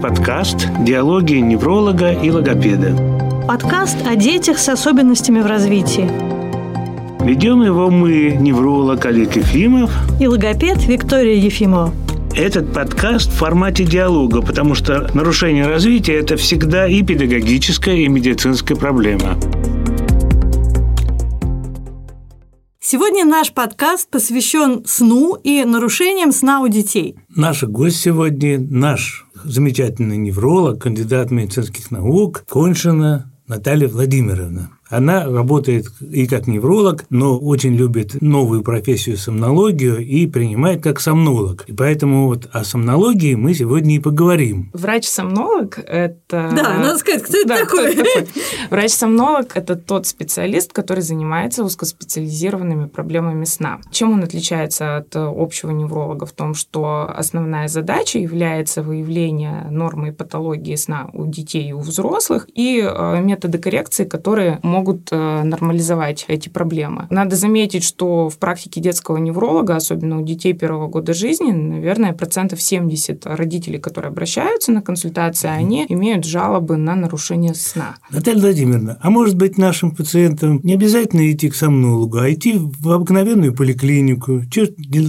подкаст «Диалоги невролога и логопеда». Подкаст о детях с особенностями в развитии. Ведем его мы, невролог Олег Ефимов и логопед Виктория Ефимова. Этот подкаст в формате диалога, потому что нарушение развития – это всегда и педагогическая, и медицинская проблема. Сегодня наш подкаст посвящен сну и нарушениям сна у детей. Наш гость сегодня – наш замечательный невролог, кандидат медицинских наук Коншина Наталья Владимировна. Она работает и как невролог, но очень любит новую профессию сомнологию и принимает как сомнолог. И поэтому вот о сомнологии мы сегодня и поговорим. Врач-сомнолог – это… Да, надо сказать, кто это да, такой? такой? Врач-сомнолог – это тот специалист, который занимается узкоспециализированными проблемами сна. Чем он отличается от общего невролога? В том, что основная задача является выявление нормы и патологии сна у детей и у взрослых и э, методы коррекции, которые могут могут э, нормализовать эти проблемы. Надо заметить, что в практике детского невролога, особенно у детей первого года жизни, наверное, процентов 70 родителей, которые обращаются на консультации, они имеют жалобы на нарушение сна. Наталья Владимировна, а может быть нашим пациентам не обязательно идти к сомнологу, а идти в обыкновенную поликлинику, чего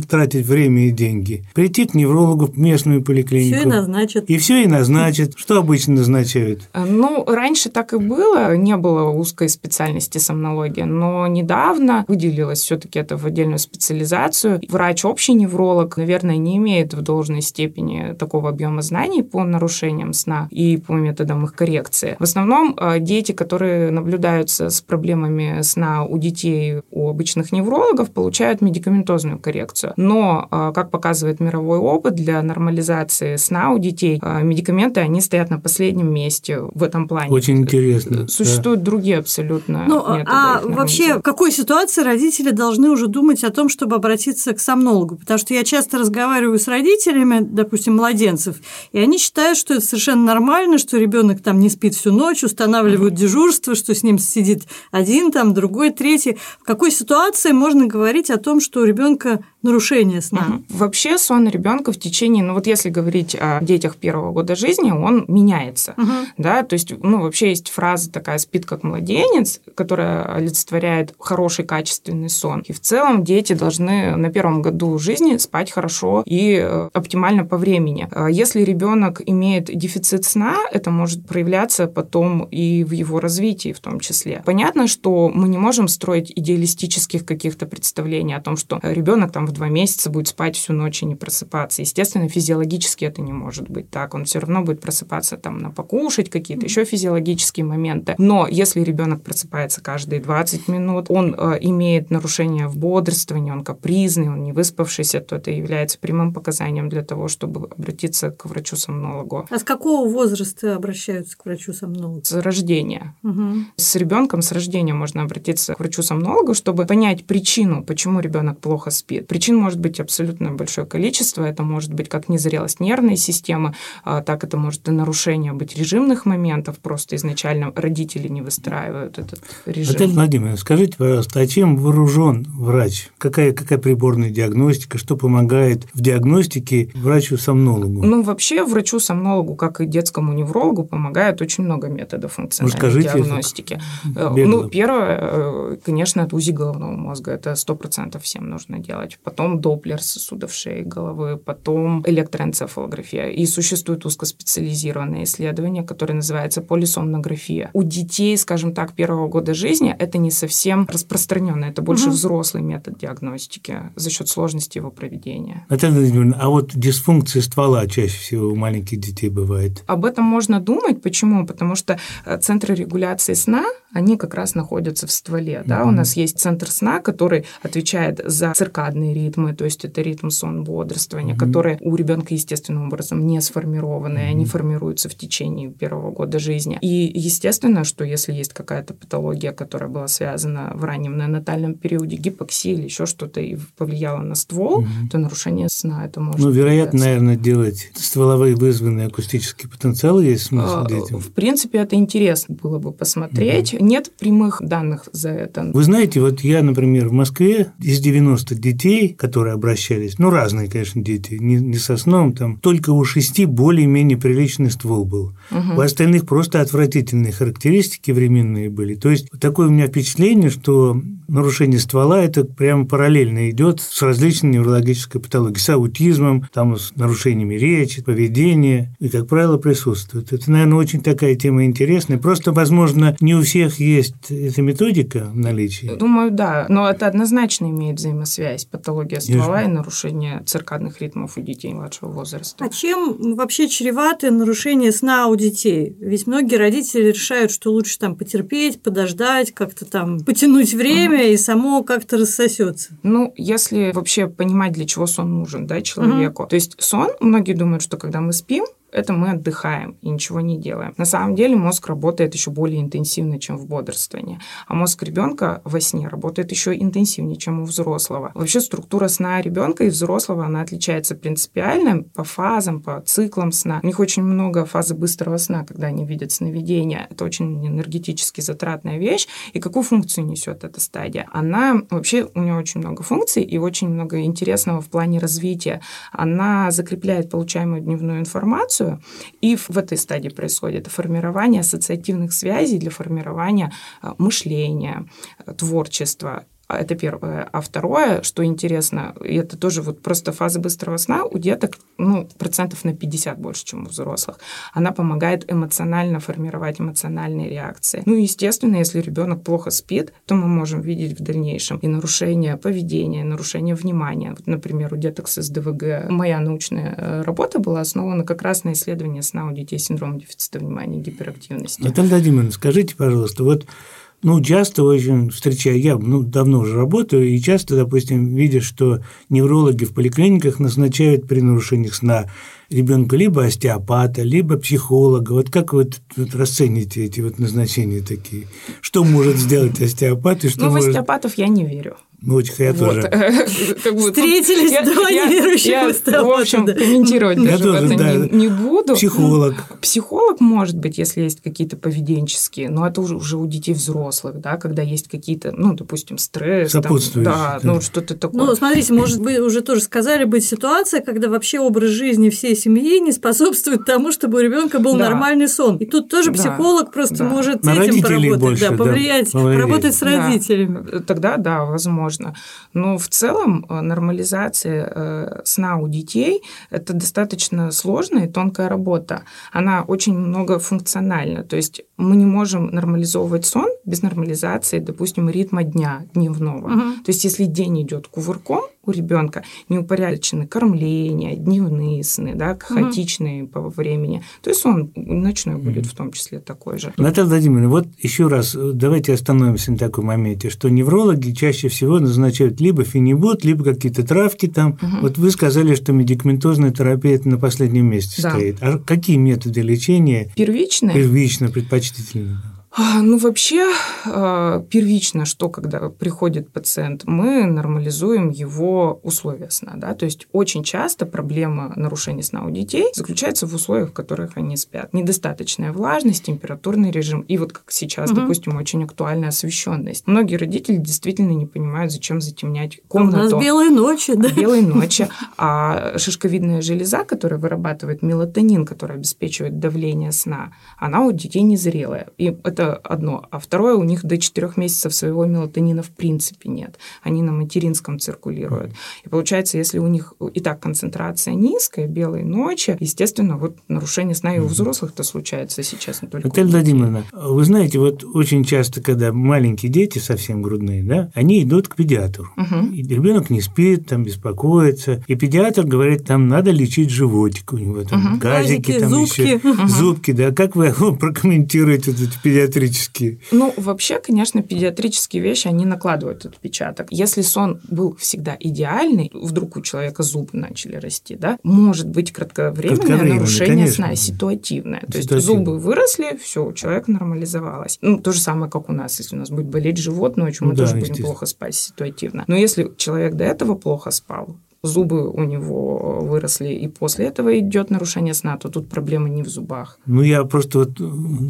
тратить время и деньги, прийти к неврологу в местную поликлинику. Все и назначат. И все и назначат. Что обычно назначают? Э, ну, раньше так и было, не было узкой специальности сомнология, но недавно выделилось все-таки это в отдельную специализацию. Врач общий невролог, наверное, не имеет в должной степени такого объема знаний по нарушениям сна и по методам их коррекции. В основном э, дети, которые наблюдаются с проблемами сна у детей, у обычных неврологов, получают медикаментозную коррекцию. Но, э, как показывает мировой опыт, для нормализации сна у детей э, медикаменты, они стоят на последнем месте в этом плане. Очень интересно. Существуют да. другие абсолютно абсолютно ну, А вообще, в какой ситуации родители должны уже думать о том, чтобы обратиться к сомнологу? Потому что я часто разговариваю с родителями, допустим, младенцев, и они считают, что это совершенно нормально, что ребенок там не спит всю ночь, устанавливают дежурство, что с ним сидит один, там другой, третий. В какой ситуации можно говорить о том, что у ребенка нарушение сна. Угу. Вообще сон ребенка в течение, ну вот если говорить о детях первого года жизни, он меняется, угу. да, то есть, ну вообще есть фраза такая «спит как младенец», которая олицетворяет хороший качественный сон. И в целом дети должны на первом году жизни спать хорошо и э, оптимально по времени. А если ребенок имеет дефицит сна, это может проявляться потом и в его развитии в том числе. Понятно, что мы не можем строить идеалистических каких-то представлений о том, что ребенок там в два месяца будет спать всю ночь и не просыпаться. Естественно, физиологически это не может быть так. Он все равно будет просыпаться там на покушать какие-то еще физиологические моменты. Но если ребенок просыпается каждые 20 минут, он э, имеет нарушение в бодрствовании, он капризный, он не выспавшийся, то это является прямым показанием для того, чтобы обратиться к врачу-сомнологу. А с какого возраста обращаются к врачу-сомнологу? С рождения. Угу. С ребенком с рождения можно обратиться к врачу-сомнологу, чтобы понять причину, почему ребенок плохо спит. Причин может быть абсолютно большое количество. Это может быть как незрелость нервной системы, а, так это может и нарушение быть режимных моментов. Просто изначально родители не выстраивают этот режим. Наталья Владимировна, скажите, пожалуйста, а чем вооружен врач? Какая, какая приборная диагностика? Что помогает в диагностике врачу-сомнологу? Ну, вообще врачу-сомнологу, как и детскому неврологу, помогает очень много методов функциональной ну, скажите, диагностики. Э, ну, первое, э, конечно, это УЗИ головного мозга. Это сто процентов всем нужно делать потом доплер сосудов шеи головы, потом электроэнцефалография. И существует узкоспециализированное исследование, которое называется полисомнография. У детей, скажем так, первого года жизни это не совсем распространенно, это больше угу. взрослый метод диагностики за счет сложности его проведения. Наталья Владимировна, а вот дисфункция ствола чаще всего у маленьких детей бывает? Об этом можно думать. Почему? Потому что э, центры регуляции сна, они как раз находятся в стволе. Да? У нас есть центр сна, который отвечает за циркадные ритмы, то есть это ритм сон бодрствования, угу. которые у ребенка естественным образом не сформированы, угу. они формируются в течение первого года жизни. И естественно, что если есть какая-то патология, которая была связана в раннем неонатальном периоде, гипоксия или еще что-то и повлияла на ствол, угу. то нарушение сна это может. Ну, вероятно, наверное, делать стволовые вызванные акустические потенциалы есть смысл а, детям. В принципе, это интересно было бы посмотреть. Угу. Нет прямых данных за это. Вы знаете, вот я, например, в Москве из 90 детей детей, которые обращались, ну, разные, конечно, дети, не, не со сном, там, только у шести более-менее приличный ствол был. Угу. У остальных просто отвратительные характеристики временные были. То есть, такое у меня впечатление, что нарушение ствола – это прямо параллельно идет с различными неврологической патологией, с аутизмом, там, с нарушениями речи, поведения, и, как правило, присутствует. Это, наверное, очень такая тема интересная. Просто, возможно, не у всех есть эта методика в наличии. Думаю, да. Но это однозначно имеет взаимосвязь патология ствола Ясно. и нарушение циркадных ритмов у детей младшего возраста. А чем вообще чреваты нарушения сна у детей? Ведь многие родители решают, что лучше там потерпеть, подождать, как-то там потянуть время, угу. и само как-то рассосется. Ну, если вообще понимать, для чего сон нужен да, человеку. Угу. То есть сон, многие думают, что когда мы спим, это мы отдыхаем и ничего не делаем. На самом деле мозг работает еще более интенсивно, чем в бодрствовании. А мозг ребенка во сне работает еще интенсивнее, чем у взрослого. Вообще структура сна ребенка и взрослого, она отличается принципиально по фазам, по циклам сна. У них очень много фазы быстрого сна, когда они видят сновидения. Это очень энергетически затратная вещь. И какую функцию несет эта стадия? Она вообще, у нее очень много функций и очень много интересного в плане развития. Она закрепляет получаемую дневную информацию, информацию, и в этой стадии происходит формирование ассоциативных связей для формирования э, мышления, э, творчества. а, это первое. А второе, что интересно, и это тоже вот просто фаза быстрого сна у деток, ну, процентов на 50 больше, чем у взрослых. Она помогает эмоционально формировать эмоциональные реакции. Ну, естественно, если ребенок плохо спит, то мы можем видеть в дальнейшем и нарушение поведения, нарушение внимания. Вот, например, у деток с СДВГ моя научная э, работа была основана как раз на исследовании сна у детей с синдромом дефицита внимания и гиперактивности. Наталья Владимировна, скажите, пожалуйста, вот ну, часто очень встречаю, я ну, давно уже работаю, и часто, допустим, видишь, что неврологи в поликлиниках назначают при нарушениях сна ребенку либо остеопата, либо психолога. Вот как вы тут расцените эти вот назначения такие? Что может сделать остеопат и что Ну, может... в остеопатов я не верю. Ну, очень я вот. тоже. Встретились я, два я, неверующих я, В общем, да. комментировать я даже тоже, это да. не, не буду. Психолог. Психолог может быть, если есть какие-то поведенческие, но это уже, уже у детей взрослых, да, когда есть какие-то, ну, допустим, стресс. Сопутствующие. да, да, ну, что-то такое. Ну, смотрите, может быть, уже тоже сказали, быть ситуация, когда вообще образ жизни всей семьи не способствует тому, чтобы у ребенка был да. нормальный сон. И тут тоже психолог да. просто да. может На с этим поработать, больше, да, повлиять, да, поработать с родителями. Да. Тогда, да, возможно. Но в целом э, нормализация э, сна у детей – это достаточно сложная и тонкая работа. Она очень многофункциональна. То есть мы не можем нормализовывать сон без нормализации, допустим, ритма дня дневного. Угу. То есть если день идет кувырком, у ребенка неупорядочены кормление, дневные сны, да, хаотичные угу. по времени, то есть он ночной угу. будет в том числе такой же. Наталья Владимировна, вот еще раз давайте остановимся на таком моменте, что неврологи чаще всего назначают либо фенибут, либо какие-то травки там. Угу. Вот вы сказали, что медикаментозная терапия это на последнем месте да. стоит. А какие методы лечения? Первичные. Первично предпочтительно. А, ну, вообще, а, первично, что когда приходит пациент, мы нормализуем его условия сна. Да? То есть очень часто проблема нарушения сна у детей заключается в условиях, в которых они спят. Недостаточная влажность, температурный режим и вот как сейчас, угу. допустим, очень актуальная освещенность. Многие родители действительно не понимают, зачем затемнять комнату. У нас белые ночи, да? Белые ночи. А шишковидная железа, которая вырабатывает мелатонин, который обеспечивает давление сна, она у детей незрелая. И это это одно. А второе, у них до 4 месяцев своего мелатонина в принципе нет. Они на материнском циркулируют. И получается, если у них и так концентрация низкая, белые ночи, естественно, вот нарушение сна и у взрослых это случается сейчас, не только Наталья Владимировна, вы знаете, вот очень часто, когда маленькие дети совсем грудные, да, они идут к педиатру. Угу. И ребенок не спит, там беспокоится. И педиатр говорит, там надо лечить животик у него, там угу. газики, Газики, там зубки. еще угу. зубки, да. Как вы прокомментируете эти педиатры? Педиатрические? Ну, вообще, конечно, педиатрические вещи, они накладывают отпечаток. Если сон был всегда идеальный, вдруг у человека зубы начали расти, да, может быть кратковременное, кратковременное нарушение конечно. сна, ситуативное. То есть зубы выросли, все, у человека нормализовалось. Ну, то же самое, как у нас. Если у нас будет болеть живот ночью, мы ну, тоже да, будем плохо спать ситуативно. Но если человек до этого плохо спал, зубы у него выросли, и после этого идет нарушение сна, то тут проблема не в зубах. Ну, я просто вот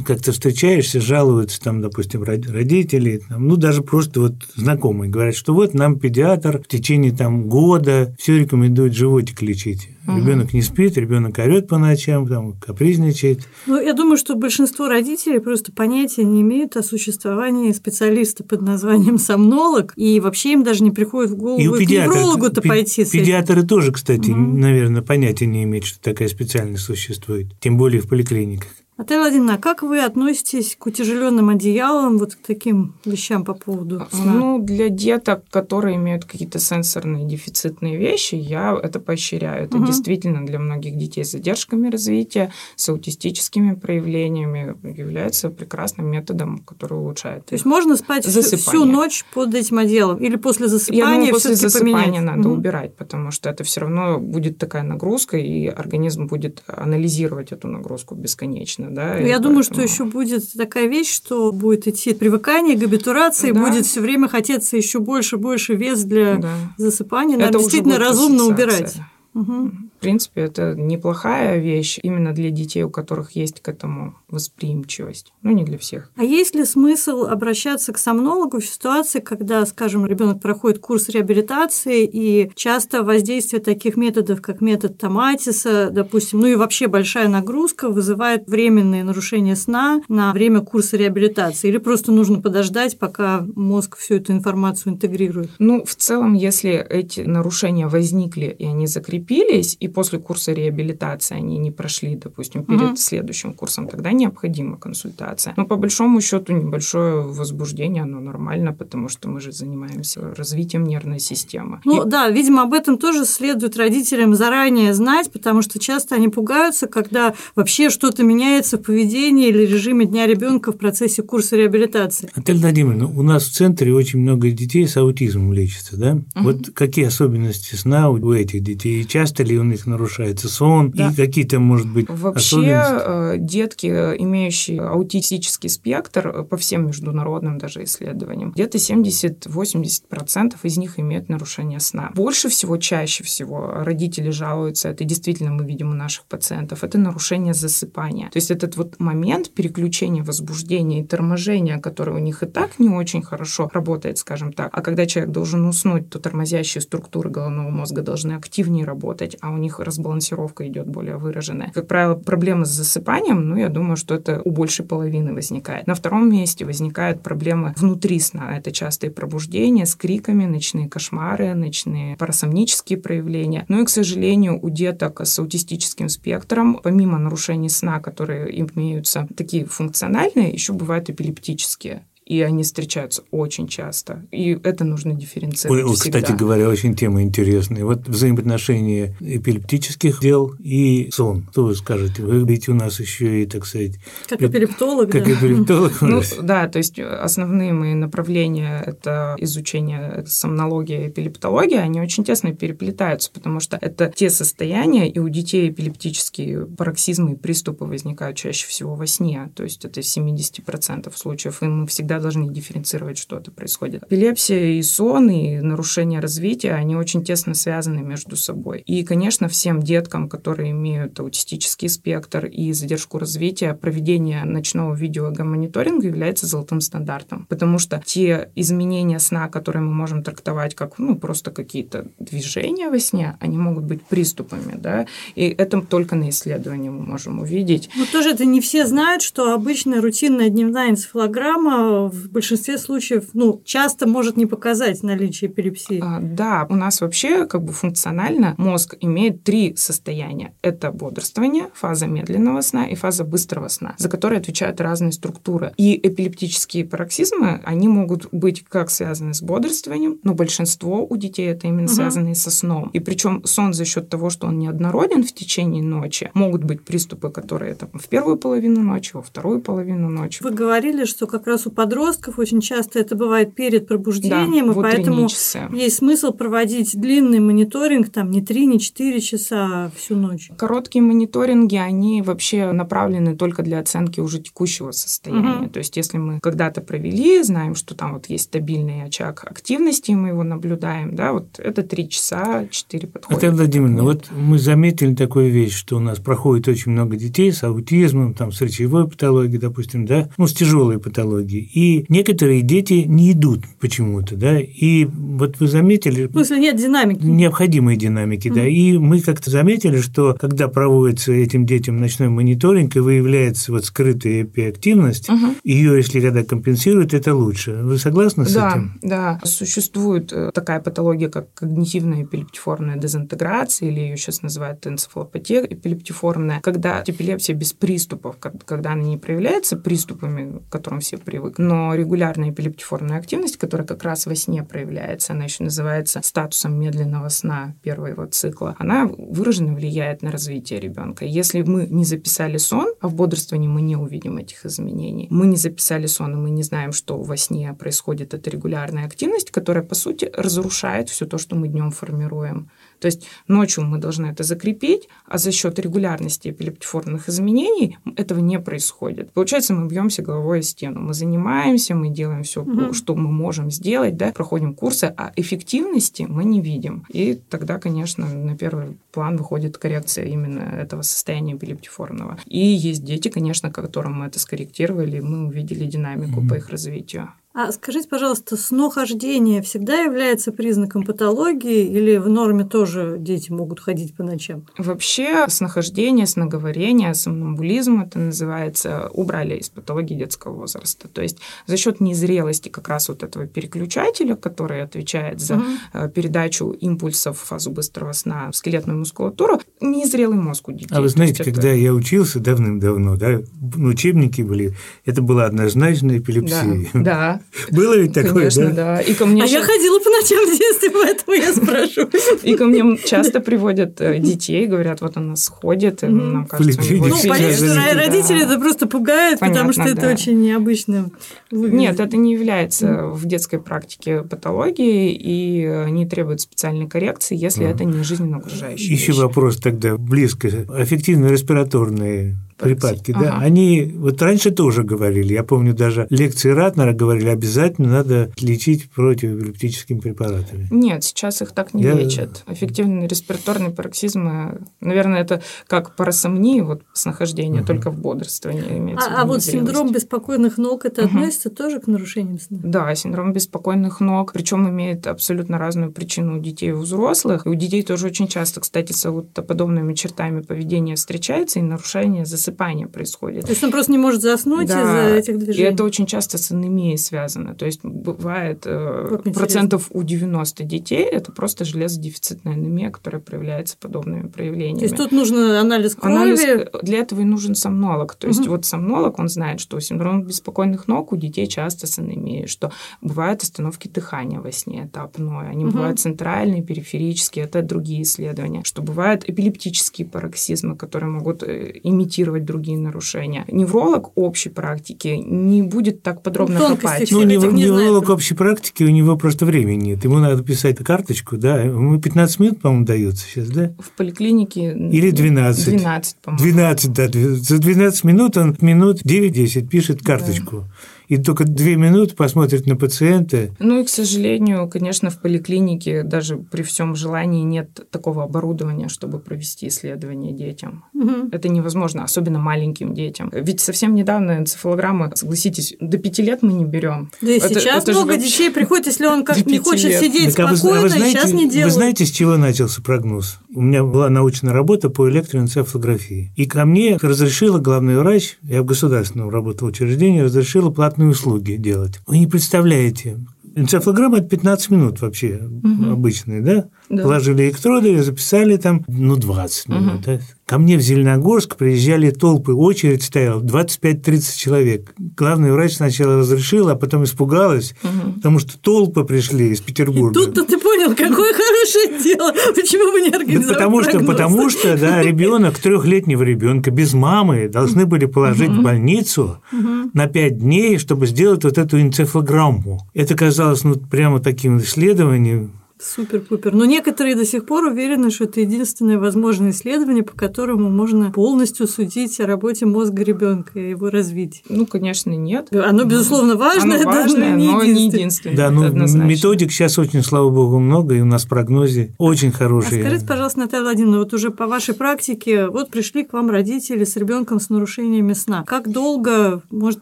как-то встречаешься, жалуются там, допустим, родители, там, ну, даже просто вот знакомые говорят, что вот нам педиатр в течение там года все рекомендует животик лечить. Угу. Ребенок не спит, ребенок орет по ночам, там, капризничает. Ну, я думаю, что большинство родителей просто понятия не имеют о существовании специалиста под названием сомнолог, и вообще им даже не приходит в голову и у к неврологу-то пойти. Педиатры тоже, кстати, угу. наверное, понятия не имеют, что такая специальность существует, тем более в поликлиниках. Наталья Владимировна, а как вы относитесь к утяжеленным одеялам, вот к таким вещам по поводу сна? Ну, для деток, которые имеют какие-то сенсорные дефицитные вещи, я это поощряю. Это угу. действительно для многих детей с задержками развития, с аутистическими проявлениями является прекрасным методом, который улучшает. То есть можно спать засыпание. всю ночь под этим одеялом или после засыпания? Я думаю, после засыпания поменять? надо угу. убирать, потому что это все равно будет такая нагрузка, и организм будет анализировать эту нагрузку бесконечно да. Ну, я поэтому... думаю, что еще будет такая вещь, что будет идти привыкание к абитурации, да. будет все время хотеться еще больше больше вес для да. засыпания. Надо Это действительно разумно убирать. Угу. В принципе, это неплохая вещь именно для детей, у которых есть к этому восприимчивость. Ну, не для всех. А есть ли смысл обращаться к сомнологу в ситуации, когда, скажем, ребенок проходит курс реабилитации, и часто воздействие таких методов, как метод Томатиса, допустим, ну и вообще большая нагрузка вызывает временные нарушения сна на время курса реабилитации? Или просто нужно подождать, пока мозг всю эту информацию интегрирует? Ну, в целом, если эти нарушения возникли, и они закрепились, и после курса реабилитации они не прошли, допустим, перед угу. следующим курсом, тогда необходима консультация. Но по большому счету небольшое возбуждение, оно нормально, потому что мы же занимаемся развитием нервной системы. Ну и... да, видимо, об этом тоже следует родителям заранее знать, потому что часто они пугаются, когда вообще что-то меняется в поведении или режиме дня ребенка в процессе курса реабилитации. Наталья Владимировна, у нас в центре очень много детей с аутизмом лечится, да? Угу. Вот какие особенности сна у этих детей? И часто ли у них нарушается сон? Да. И какие-то, может быть, Вообще? Э, детки, имеющие аутистический спектр э, по всем международным даже исследованиям, где-то 70-80% из них имеют нарушение сна. Больше всего, чаще всего родители жалуются, это действительно мы видим у наших пациентов, это нарушение засыпания. То есть этот вот момент переключения возбуждения и торможения, который у них и так не очень хорошо работает, скажем так, а когда человек должен уснуть, то тормозящие структуры головного мозга должны активнее работать, а у них разбалансировка идет более выраженная. Как правило, проблемы с засыпанием, ну, я думаю, что это у большей половины возникает. На втором месте возникают проблемы внутри сна. Это частые пробуждения с криками, ночные кошмары, ночные парасомнические проявления. Ну и, к сожалению, у деток с аутистическим спектром, помимо нарушений сна, которые имеются такие функциональные, еще бывают эпилептические и они встречаются очень часто. И это нужно дифференцировать Ой, всегда. Кстати говоря, очень тема интересная. Вот взаимоотношения эпилептических дел и сон. Что вы скажете? Вы ведь у нас еще и, так сказать... Как эпилептолог, Как эпилептолог. Ну, да, то есть основные мои направления – это изучение сомнологии и эпилептологии, они очень тесно переплетаются, потому что это те состояния, и у детей эпилептические пароксизмы и приступы возникают чаще всего во сне, то есть это 70% случаев, и мы всегда должны дифференцировать, что это происходит. Эпилепсия и сон, и нарушение развития, они очень тесно связаны между собой. И, конечно, всем деткам, которые имеют аутистический спектр и задержку развития, проведение ночного видеогомониторинга является золотым стандартом, потому что те изменения сна, которые мы можем трактовать как ну, просто какие-то движения во сне, они могут быть приступами, да, и это только на исследовании мы можем увидеть. Вот тоже это не все знают, что обычная рутинная дневная энцефалограмма в большинстве случаев, ну, часто может не показать наличие эпилепсии. А, да, у нас вообще как бы функционально мозг имеет три состояния. Это бодрствование, фаза медленного сна и фаза быстрого сна, за которые отвечают разные структуры. И эпилептические пароксизмы, они могут быть как связаны с бодрствованием, но большинство у детей это именно угу. связаны со сном. И причем сон за счет того, что он неоднороден в течение ночи, могут быть приступы, которые там в первую половину ночи, во вторую половину ночи. Вы говорили, что как раз у подростков подростков очень часто это бывает перед пробуждением, да, и поэтому часы. есть смысл проводить длинный мониторинг, там не 3, не 4 часа, а всю ночь. Короткие мониторинги, они вообще направлены только для оценки уже текущего состояния. Угу. То есть, если мы когда-то провели, знаем, что там вот есть стабильный очаг активности, мы его наблюдаем, да, вот это 3 часа, 4 подхода. Это Владимировна, вот мы заметили такую вещь, что у нас проходит очень много детей с аутизмом, там, с речевой патологией, допустим, да, ну, с тяжелой патологией. И некоторые дети не идут почему-то, да, и вот вы заметили... В смысле, нет динамики? Необходимой динамики, mm-hmm. да, и мы как-то заметили, что когда проводится этим детям ночной мониторинг и выявляется вот скрытая эпиактивность, mm-hmm. ее, если когда компенсируют, это лучше. Вы согласны с да, этим? Да, существует э, такая патология, как когнитивная эпилептиформная дезинтеграция, или ее сейчас называют энцефалопатия эпилептиформная, когда эпилепсия без приступов, когда она не проявляется приступами, к которым все привыкли, но регулярная эпилептиформная активность, которая как раз во сне проявляется, она еще называется статусом медленного сна первого его цикла, она выраженно влияет на развитие ребенка. Если мы не записали сон, а в бодрствовании мы не увидим этих изменений, мы не записали сон, и мы не знаем, что во сне происходит эта регулярная активность, которая, по сути, разрушает все то, что мы днем формируем. То есть ночью мы должны это закрепить, а за счет регулярности эпилептиформных изменений этого не происходит. Получается, мы бьемся головой о стену. Мы занимаемся, мы делаем все, угу. что мы можем сделать, да, проходим курсы, а эффективности мы не видим. И тогда, конечно, на первый план выходит коррекция именно этого состояния эпилептиформного. И есть дети, конечно, которым мы это скорректировали, и мы увидели динамику угу. по их развитию. А скажите, пожалуйста, снохождение всегда является признаком патологии или в норме тоже дети могут ходить по ночам? Вообще снохождение, сноговорение, сомнамбулизм это называется, убрали из патологии детского возраста. То есть за счет незрелости как раз вот этого переключателя, который отвечает за угу. передачу импульсов в фазу быстрого сна в скелетную мускулатуру, незрелый мозг у детей. А вы знаете, когда я учился давным-давно, да, учебники были, это была однозначная эпилепсия. Да, да. Было ведь такое, Конечно, да? да. И ко мне а я ходила по ночам в детстве, поэтому я спрошу. И ко мне часто приводят э, детей, говорят, вот она сходит, нам кажется, Ну, понятно, что родители это просто пугают, потому что это очень необычно Нет, это не является в детской практике патологией и не требует специальной коррекции, если это не жизненно окружающие Еще вопрос тогда близко. Аффективно-респираторные припадки, ага. да, они вот раньше тоже говорили, я помню даже лекции Ратнера говорили, обязательно надо лечить противоэпилептическими препаратами. Нет, сейчас их так не я... лечат. Эффективные респираторные пароксизмы, наверное, это как парасомния, вот снахождение, угу. только в бодрствовании имеется. А, а вот синдром беспокойных ног, это угу. относится тоже к нарушениям сна? Да, синдром беспокойных ног, причем имеет абсолютно разную причину у детей и у взрослых. И у детей тоже очень часто, кстати, с вот подобными чертами поведения встречается и нарушение засыпания засыпание происходит. То есть он просто не может заснуть да, из-за этих движений? И это очень часто с анемией связано. То есть бывает э, вот процентов у 90 детей это просто железодефицитная анемия, которая проявляется подобными проявлениями. То есть тут нужен анализ крови? Анализ, для этого и нужен сомнолог. То есть угу. вот сомнолог, он знает, что синдром беспокойных ног у детей часто с анемией, что бывают остановки дыхания во сне, это апноэ. Они угу. бывают центральные, периферические, это другие исследования. Что бывают эпилептические пароксизмы, которые могут э, имитировать диагностировать другие нарушения. Невролог общей практики не будет так подробно ну, копать. Ну, нев- не невролог знает. общей практики, у него просто времени нет. Ему надо писать карточку, да, ему 15 минут, по-моему, дается сейчас, да? В поликлинике... Или 12. 12, по-моему. 12, да. За 12 минут он минут 9-10 пишет карточку. Да и только две минуты посмотрит на пациента. Ну и, к сожалению, конечно, в поликлинике даже при всем желании нет такого оборудования, чтобы провести исследование детям. Угу. Это невозможно, особенно маленьким детям. Ведь совсем недавно энцефалограммы, согласитесь, до пяти лет мы не берем. Да и это, сейчас это много вообще... детей приходит, если он как не хочет лет. сидеть так, спокойно, а вы, а вы знаете, сейчас не делает. Вы знаете, с чего начался прогноз? У меня была научная работа по электроэнцефалографии. И ко мне разрешила главный врач, я в государственном работал учреждении, разрешила платные услуги делать. Вы не представляете, Энцефалограмма – это 15 минут вообще угу. обычные, да? да? Положили электроды, записали там, ну, 20 минут. Угу. Да? Ко мне в Зеленогорск приезжали толпы, очередь стояла, 25-30 человек. Главный врач сначала разрешил, а потом испугалась, угу. потому что толпы пришли из Петербурга. Тут-то ты понял, какое хорошее дело. Почему бы не организовать да потому что, потому что, да, ребенок трехлетнего ребенка без мамы должны были положить угу. в больницу угу. на 5 дней, чтобы сделать вот эту энцефалограмму. Это казалось ну, прямо таким исследованием Супер-пупер. Но некоторые до сих пор уверены, что это единственное возможное исследование, по которому можно полностью судить о работе мозга ребенка и его развитии. Ну, конечно, нет. Оно, безусловно, важное, Оно важное но, не, но не единственное. Да, ну, методик сейчас очень, слава богу, много, и у нас прогнозы очень хорошие. А скажите, пожалуйста, Наталья Владимировна, вот уже по вашей практике, вот пришли к вам родители с ребенком с нарушениями сна. Как долго может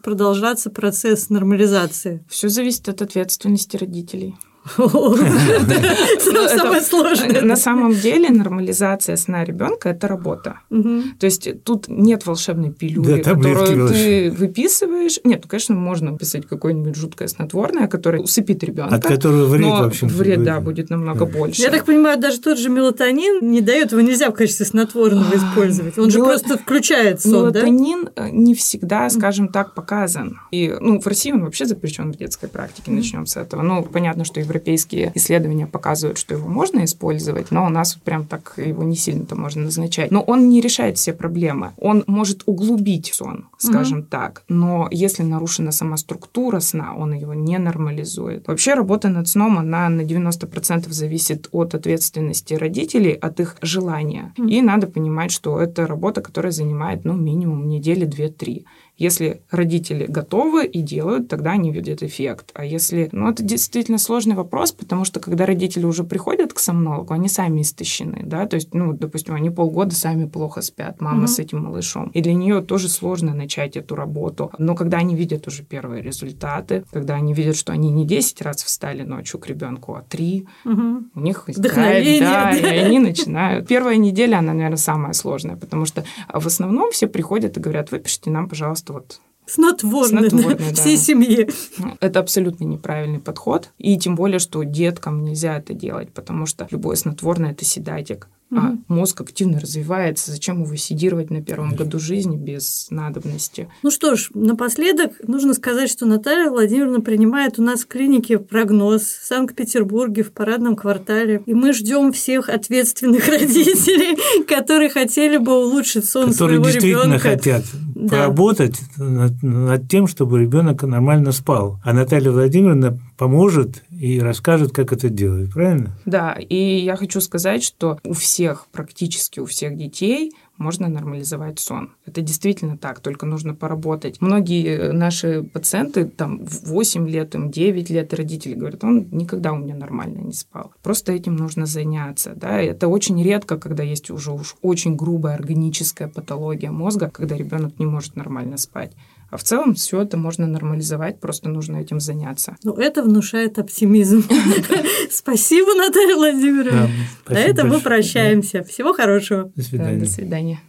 продолжаться процесс нормализации? Все зависит от ответственности родителей. Самое сложное. На самом деле нормализация сна ребенка это работа. То есть тут нет волшебной пилюли, которую ты выписываешь. Нет, ну, конечно, можно писать какое-нибудь жуткое снотворное, которое усыпит ребенка. От которого вред, в общем Вред, да, будет намного больше. Я так понимаю, даже тот же мелатонин не дает, его нельзя в качестве снотворного использовать. Он же просто включает сон, Мелатонин э, не всегда, скажем так, показан. И, ну, в России он вообще запрещен в детской практике, начнем с этого. Ну, понятно, что в европейские исследования показывают, что его можно использовать, но у нас вот прям так его не сильно-то можно назначать. Но он не решает все проблемы. Он может углубить сон, скажем угу. так. Но если нарушена сама структура сна, он его не нормализует. Вообще работа над сном, она на 90% зависит от ответственности родителей, от их желания. Угу. И надо понимать, что это работа, которая занимает ну, минимум недели 2-3. Если родители готовы и делают, тогда они видят эффект. А если... Ну, это действительно сложный вопрос, потому что когда родители уже приходят к сомнологу, они сами истощены, да, то есть, ну, допустим, они полгода сами плохо спят, мама угу. с этим малышом. И для нее тоже сложно начать эту работу. Но когда они видят уже первые результаты, когда они видят, что они не 10 раз встали ночью к ребенку, а 3, угу. у них возникает, да, да, и они начинают. Первая неделя, она, наверное, самая сложная, потому что в основном все приходят и говорят, выпишите нам, пожалуйста, вот снотворное, снотворное да. всей семье. Ну, это абсолютно неправильный подход. И тем более, что деткам нельзя это делать, потому что любое снотворное – это седатик. Угу. А мозг активно развивается. Зачем его седировать на первом году жизни без надобности? Ну что ж, напоследок нужно сказать, что Наталья Владимировна принимает у нас в клинике прогноз в Санкт-Петербурге в парадном квартале. И мы ждем всех ответственных родителей, которые хотели бы улучшить сон которые своего действительно ребенка. хотят да. поработать над, над тем, чтобы ребенок нормально спал. А Наталья Владимировна поможет и расскажет, как это делать, правильно? Да, и я хочу сказать, что у всех, практически у всех детей можно нормализовать сон. Это действительно так, только нужно поработать. Многие наши пациенты, там, в 8 лет, им 9 лет, родители говорят, он никогда у меня нормально не спал. Просто этим нужно заняться. Да? Это очень редко, когда есть уже уж очень грубая органическая патология мозга, когда ребенок не может нормально спать. А в целом все это можно нормализовать, просто нужно этим заняться. Ну, это внушает оптимизм. Спасибо, Наталья Владимировна. На этом мы прощаемся. Всего хорошего. До свидания. До свидания.